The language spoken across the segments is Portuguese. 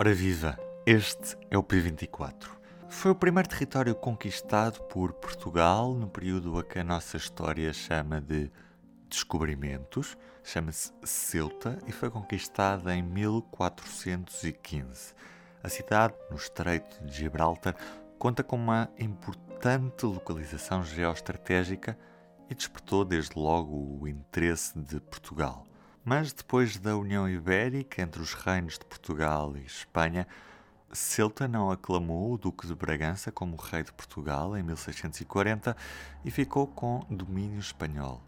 Ora viva, este é o P24. Foi o primeiro território conquistado por Portugal no período a que a nossa história chama de descobrimentos, chama-se Ceuta e foi conquistada em 1415. A cidade, no Estreito de Gibraltar, conta com uma importante localização geoestratégica e despertou desde logo o interesse de Portugal. Mas depois da União Ibérica entre os reinos de Portugal e Espanha, Ceuta não aclamou o Duque de Bragança como rei de Portugal em 1640 e ficou com domínio espanhol.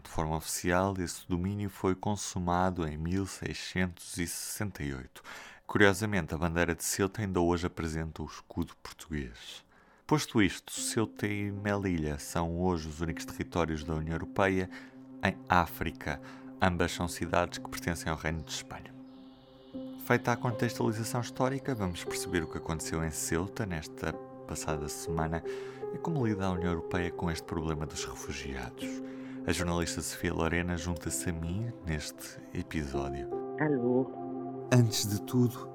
De forma oficial, esse domínio foi consumado em 1668. Curiosamente, a bandeira de Ceuta ainda hoje apresenta o escudo português. Posto isto, Ceuta e Melilla são hoje os únicos territórios da União Europeia em África Ambas são cidades que pertencem ao Reino de Espanha. Feita a contextualização histórica, vamos perceber o que aconteceu em Ceuta nesta passada semana e como lida a União Europeia com este problema dos refugiados. A jornalista Sofia Lorena junta-se a mim neste episódio. Alô. Antes de tudo,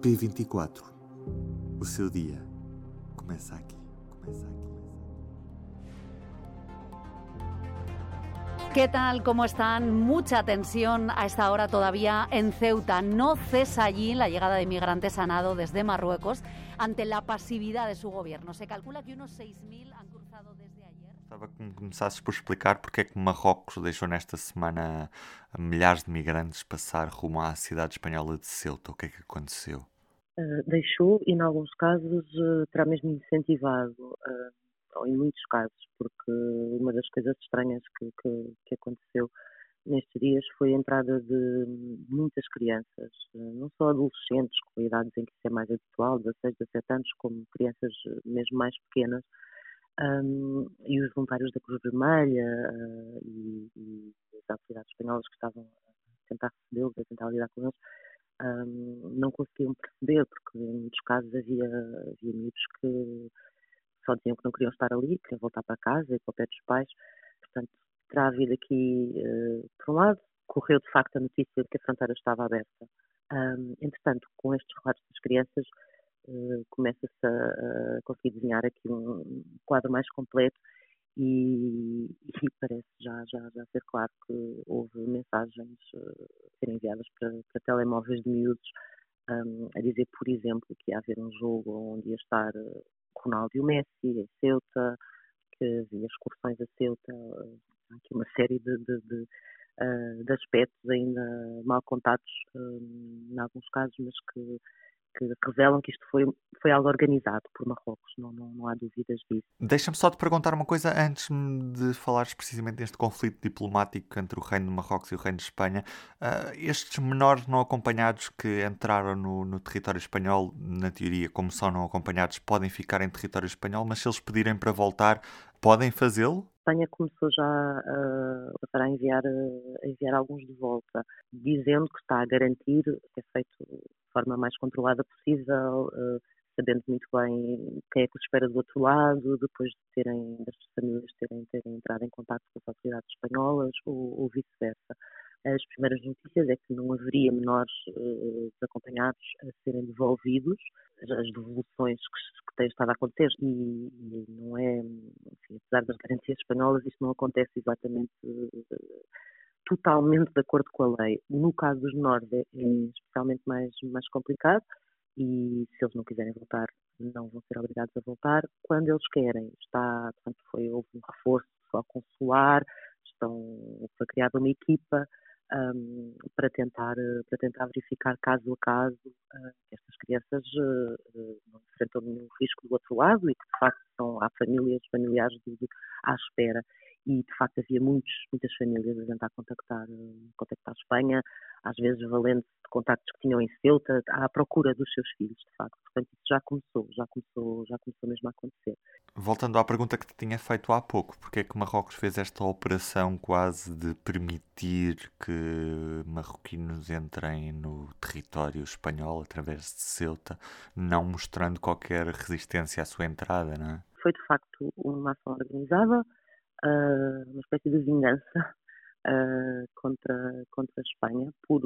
P24. O seu dia começa aqui. Começa aqui. ¿Qué tal? ¿Cómo están? Mucha tensión a esta hora todavía en Ceuta. No cesa allí la llegada de migrantes a nado desde Marruecos ante la pasividad de su gobierno. Se calcula que unos 6.000 han cruzado desde ayer. Estava que começasses por explicar porque é que Marrocos deixou nesta semana milhares de migrantes passar rumo à cidade espanhola de Ceuta. O que é que aconteceu? Uh, deixou e, em alguns casos, uh, terá mesmo incentivado. Uh, em muitos casos, porque uma das coisas estranhas que, que, que aconteceu nestes dias foi a entrada de muitas crianças, não só adolescentes com idades em que isso é mais habitual, 16, 17 anos, como crianças mesmo mais pequenas, um, e os voluntários da Cruz Vermelha uh, e, e, as autoridades espanholas que estavam a tentar recebê-los, a tentar lidar com eles, um, não conseguiam perceber, porque em muitos casos havia, havia que só diziam que não queriam estar ali, queriam voltar para casa e para o pé dos pais. Portanto, terá havido aqui, uh, por um lado, correu de facto a notícia de que a fronteira estava aberta. Um, entretanto, com estes relatos das crianças, uh, começa-se a, a, conseguir desenhar aqui um quadro mais completo e, e, parece já, já, já ser claro que houve mensagens uh, serem enviadas para, para telemóveis de miúdos um, a dizer, por exemplo, que ia haver um jogo onde ia estar Ronaldo e o Messi, em Ceuta, que havia excursões a Ceuta, há aqui uma série de, de, de, uh, de aspectos ainda mal contados uh, em alguns casos, mas que que revelam que isto foi, foi algo organizado por Marrocos, não, não, não há dúvidas disso. Deixa-me só te perguntar uma coisa antes de falares precisamente deste conflito diplomático entre o Reino de Marrocos e o Reino de Espanha. Uh, estes menores não acompanhados que entraram no, no, território espanhol, na teoria, como são não acompanhados, podem ficar em território espanhol, mas se eles pedirem para voltar, podem fazê-lo? A Espanha começou já a, a enviar, a enviar alguns de volta, dizendo que está a garantir que é feito forma mais controlada possível, uh, sabendo muito bem quem é que os espera do outro lado, depois de terem, das famílias terem, terem entrado em contato com as autoridades espanholas ou, ou vice-versa. As primeiras notícias é que não haveria menores uh, desacompanhados a serem devolvidos, as devoluções que, que têm estado a acontecer, e, e não é, enfim, apesar das garantias espanholas, isto não acontece exatamente uh, totalmente de acordo com a lei. No caso dos menores é, especialmente mais, mais complicado e se eles não quiserem voltar, não vão ser obrigados a voltar. Quando eles querem, está, portanto, foi, houve um reforço só consular, estão, foi criada uma equipa um, para, tentar, para tentar verificar caso a caso uh, que estas crianças uh, não enfrentam nenhum risco do outro lado e que de facto são, há famílias, familiares de, de, à espera e de facto havia muitos, muitas famílias a tentar contactar, contactar a Espanha, às vezes valendo de contactos que tinham em Ceuta, à procura dos seus filhos, de facto. Portanto, isso já começou, já começou, já começou mesmo a acontecer. Voltando à pergunta que te tinha feito há pouco, porque é que Marrocos fez esta operação quase de permitir que marroquinos entrem no território espanhol através de Ceuta, não mostrando qualquer resistência à sua entrada, não é? Foi de facto uma ação organizada, uh, uma espécie de vingança uh, contra, contra a Espanha por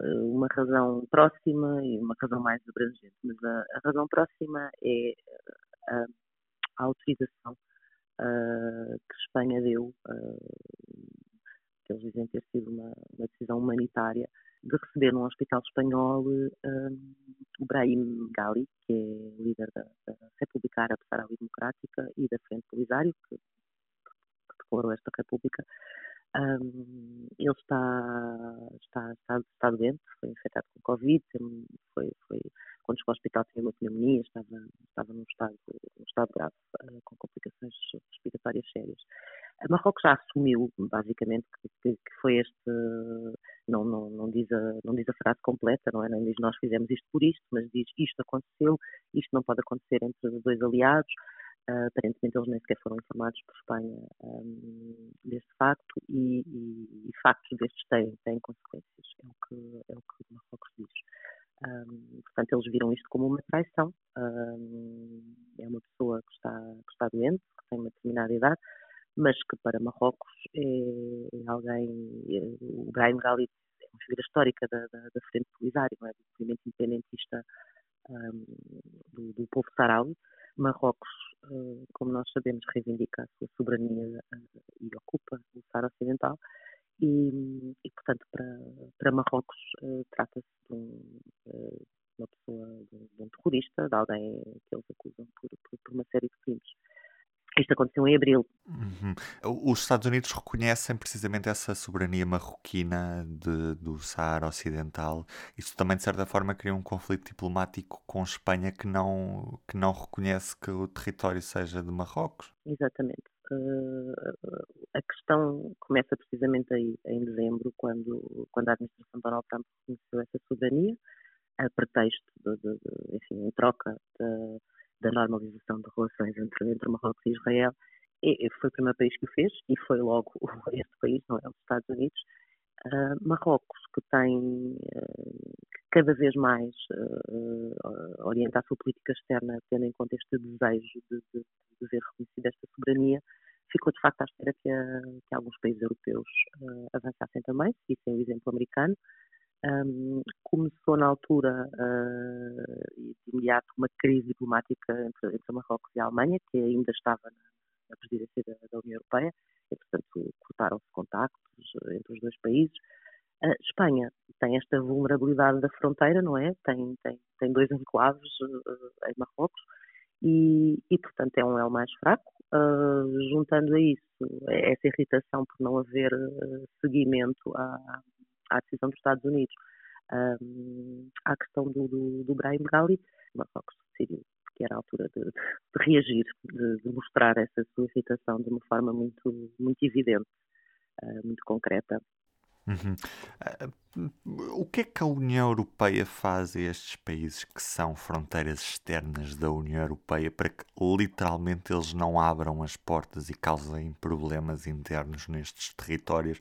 uma razão próxima e uma razão mais abrangente, mas a, a razão próxima é a, a autorização uh, que Espanha deu, uh, que eles dizem ter sido uma, uma, decisão humanitária, de receber num hospital espanhol uh, o Brahim Gali, que é líder da, da República Árabe Democrática e da Frente Polisário, que, que declarou esta república, um, ele está, está, está, está, doente, foi infectado com Covid, foi, foi, quando chegou ao hospital tinha uma pneumonia, estava, estava num, estado, num estado grave, uh, com complicações respiratórias sérias. A Marrocos já assumiu, basicamente, que, que, que, foi este, não, não, não, diz a, não diz a frase completa, não é? Nem diz nós fizemos isto por isto, mas diz isto aconteceu, isto não pode acontecer entre dois aliados, Aparentemente eles nem sequer foram informados por Espanha um, deste facto e, e, e, factos destes têm, têm consequências, é o que, é o que Marrocos diz. Um, portanto, eles viram isto como uma traição. Um, é uma pessoa que está, que está doente, que tem uma determinada idade, mas que para Marrocos é, é alguém. É, o Brahim Ghali é uma figura histórica da, da, da Frente Polisário, é? do movimento independentista do, do povo saharaui Marrocos, como nós sabemos, reivindica a sua soberania eh, e ocupa o Saara Ocidental. E, e, portanto, para, para Marrocos, eh, trata-se de, um, uma pessoa, de um terrorista, de alguém que eles acusam por, por uma série de crimes. Isto aconteceu em abril. Uhum. Os Estados Unidos reconhecem precisamente essa soberania marroquina de, do Saara Ocidental. Isso também, de certa forma, cria um conflito diplomático com Espanha que não, que não reconhece que o território seja de Marrocos. Exatamente. Uh, a questão começa precisamente aí, em dezembro, quando, quando a administração de Donald Trump reconheceu essa soberania, a pretexto, de, de, de enfim, em troca de da normalização de relações entre, entre Marrocos e Israel. E, foi o primeiro país que o fez e foi logo este país, não é? Os Estados Unidos. Uh, Marrocos, que tem uh, que cada vez mais uh, orienta a sua política externa tendo em conta este desejo de, de, de ver reconhecida esta soberania, ficou de facto à espera que, que alguns países europeus avançassem também, e é o exemplo americano. Um, começou na altura uh, de imediato uma crise diplomática entre, entre Marrocos e a Alemanha, que ainda estava na, presidência da, da, União Europeia, e portanto cortaram-se contactos entre os dois países. Uh, Espanha tem esta vulnerabilidade da fronteira, não é? Tem, tem, tem dois enclaves uh, em Marrocos e, e, portanto, é um elo mais fraco. juntando a isso essa irritação por não haver seguimento à, à decisão dos Estados Unidos, um, à questão do, do, do Brahim Ghali, Marrocos decidiu que era a altura de, de reagir, de, de, mostrar essa sua irritação de uma forma muito, muito evidente, uh, muito concreta. Uhum. Uh, o que é que a União Europeia faz a estes países que são fronteiras externas da União Europeia para que literalmente eles não abram as portas e causem problemas internos nestes territórios?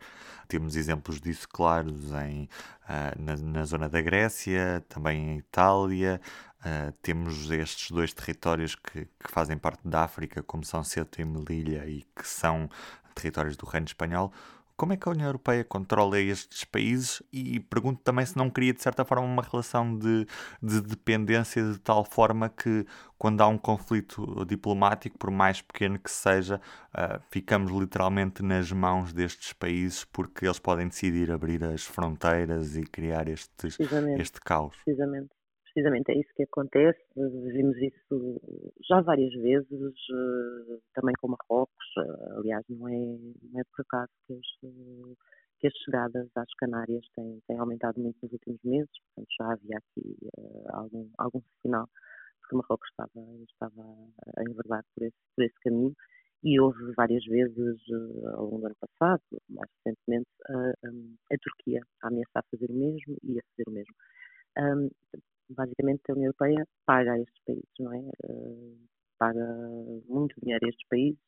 Temos exemplos disso claros em, uh, na, na, zona da Grécia, também em Itália. Uh, temos estes dois territórios que, que, fazem parte da África, como são Ceuta e Melilla, e que são territórios do Reino Espanhol. Como é que a União Europeia controla estes países? E pergunto também se não cria, de certa forma, uma relação de, de dependência de tal forma que, quando há um conflito diplomático, por mais pequeno que seja, uh, ficamos literalmente nas mãos destes países porque eles podem decidir abrir as fronteiras e criar estes, este caos. Precisamente precisamente é isso que acontece. Vimos isso já várias vezes, eh, também com Marrocos. Eh, aliás, não é, não é por acaso que as, que as chegadas às Canárias têm, têm aumentado muito nos últimos meses. Portanto, já havia aqui uh, algum, algum sinal de que Marrocos estava, estava a enverdar por esse, por esse caminho. E houve várias vezes ao longo do ano passado, mais recentemente, um, a Turquia a ameaçar fazer o mesmo e a fazer o mesmo. Um, basicamente a União Europeia paga a estes países, não é? Uh, paga muito dinheiro a estes países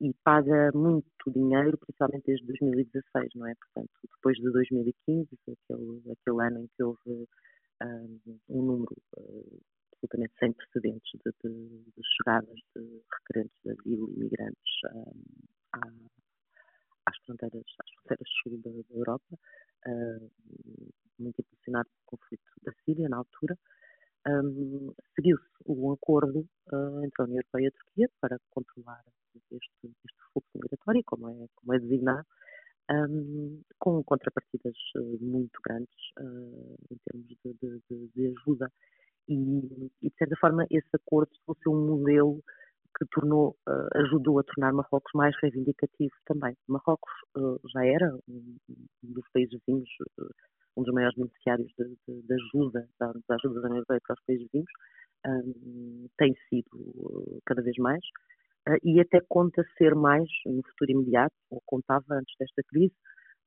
e paga muito dinheiro, principalmente desde 2016, não é? Portanto, depois de 2015, aquele, aquele ano em que houve um, eh, um número uh, absolutamente sem precedentes de, de, de, chegadas de requerentes de asilo e imigrantes um, à, às fronteiras, às fronteiras sul da, da Europa, muito impulsionado pelo conflito da Síria na altura, um, seguiu-se um acordo uh, entre a União Europeia e a Turquia para controlar este, este fluxo migratório, como é, como é designado, um, com contrapartidas muito grandes uh, em termos de, de, de, ajuda. E, e, de certa forma, esse acordo fosse um modelo que tornou, ajudou a tornar Marrocos mais reivindicativo também. Marrocos já era um, dos países vizinhos um dos maiores beneficiários de ajuda, da, da, ajuda da União Europeia para os países vizinhos, tem sido cada vez mais uh, e até conta ser mais no futuro imediato, ou contava antes desta crise,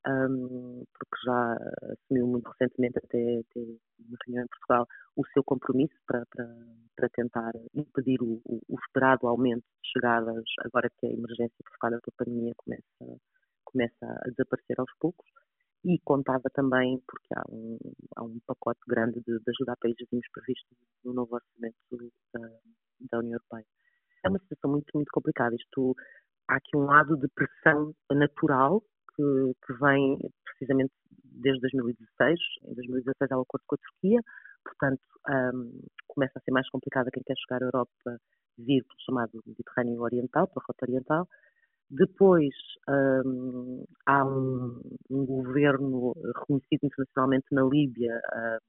um, porque já assumiu muito recentemente, até, até uma reunião em Portugal, o seu compromisso para, para, para tentar impedir o, o, esperado aumento de chegadas, agora que a emergência provocada pela pandemia começa, começa a desaparecer aos poucos e contava também, porque há um, há um pacote grande de, de ajuda a países vizinhos previsto no novo orçamento da, da, União Europeia. É uma situação muito, muito complicada. Isto, há aqui um lado de pressão natural que, que vem precisamente desde 2016. Em 2016 há o acordo com a Turquia, portanto um, começa a ser mais complicado quem quer chegar à Europa vir pelo chamado Mediterrâneo Oriental, pela rota oriental. Depois um, há um, um, governo reconhecido internacionalmente na Líbia uh,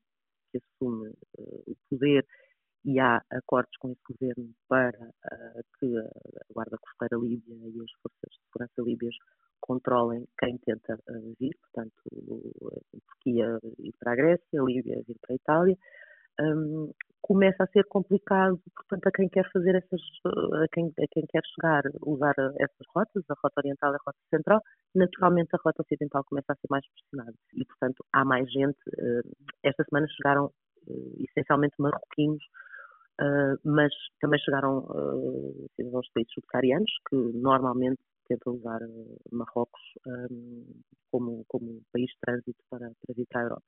que assume uh, o poder e há acordos com esse governo para uh, que a Guarda Costeira Líbia e as forças de segurança líbias controlem quem tenta vir, portanto, a Turquia ir para a Grécia, a Líbia vir para a Itália um, começa a ser complicado, portanto, a quem quer fazer essas, a quem, a quem quer chegar, usar essas rotas, a rota oriental e a rota central, naturalmente a rota ocidental começa a ser mais pressionada. E, portanto, há mais gente. Esta semana chegaram essencialmente marroquinos, mas também chegaram cidadãos de países subsaarianos, que normalmente tentam usar Marrocos um, como, como país de trânsito para, para vir para a Europa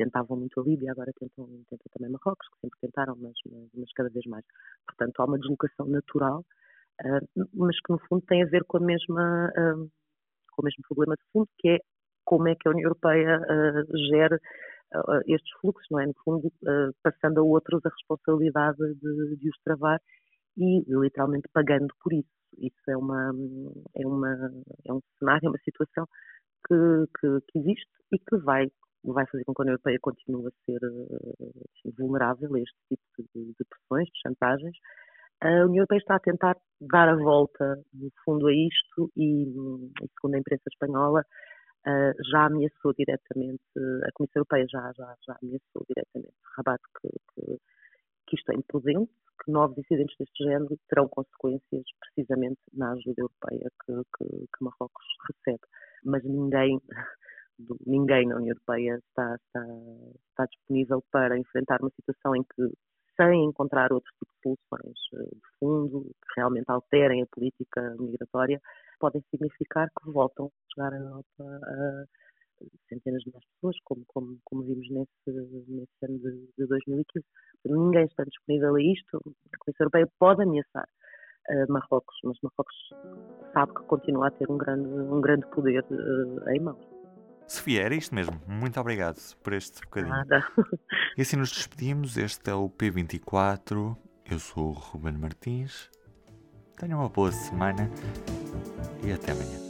tentavam muito a Líbia, agora tentam, tentam também Marrocos, que sempre tentaram, mas, mas, mas cada vez mais. Portanto, há uma deslocação natural, uh, mas que no fundo tem a ver com a mesma uh, com o mesmo problema de fundo, que é como é que a União Europeia uh, gera estes fluxos, não é? No fundo, passando a outros a responsabilidade de, de os travar e literalmente pagando por isso. Isso é uma é uma é um cenário, é uma situação que, que, que existe e que vai vai fazer com que a União Europeia continue a ser assim, vulnerável a este tipo de, de, pressões, de chantagens. A União Europeia está a tentar dar a volta, no fundo, a isto e, segundo a imprensa espanhola, uh, já ameaçou diretamente, a Comissão Europeia já, já, já ameaçou diretamente Rabat que, que, que isto é imprudente, que novos incidentes deste género terão consequências precisamente na ajuda europeia que, que, que Marrocos recebe. Mas ninguém ninguém na União Europeia está, está, está, disponível para enfrentar uma situação em que, sem encontrar outro tipo de soluções eh, de fundo, que realmente alterem a política migratória, podem significar que voltam a chegar à Europa centenas de mais pessoas, como, como, como vimos nesse, nesse ano de, de 2015. Ninguém está disponível a isto. A Comissão Europeia pode ameaçar uh, Marrocos, mas Marrocos sabe que continua a ter um grande, um grande poder uh, em mãos. Sofia, era isto mesmo. Muito obrigado por este bocadinho. Nada. E assim nos despedimos. Este é o P24. Eu sou o Ruben Martins. Tenham uma boa semana e até amanhã.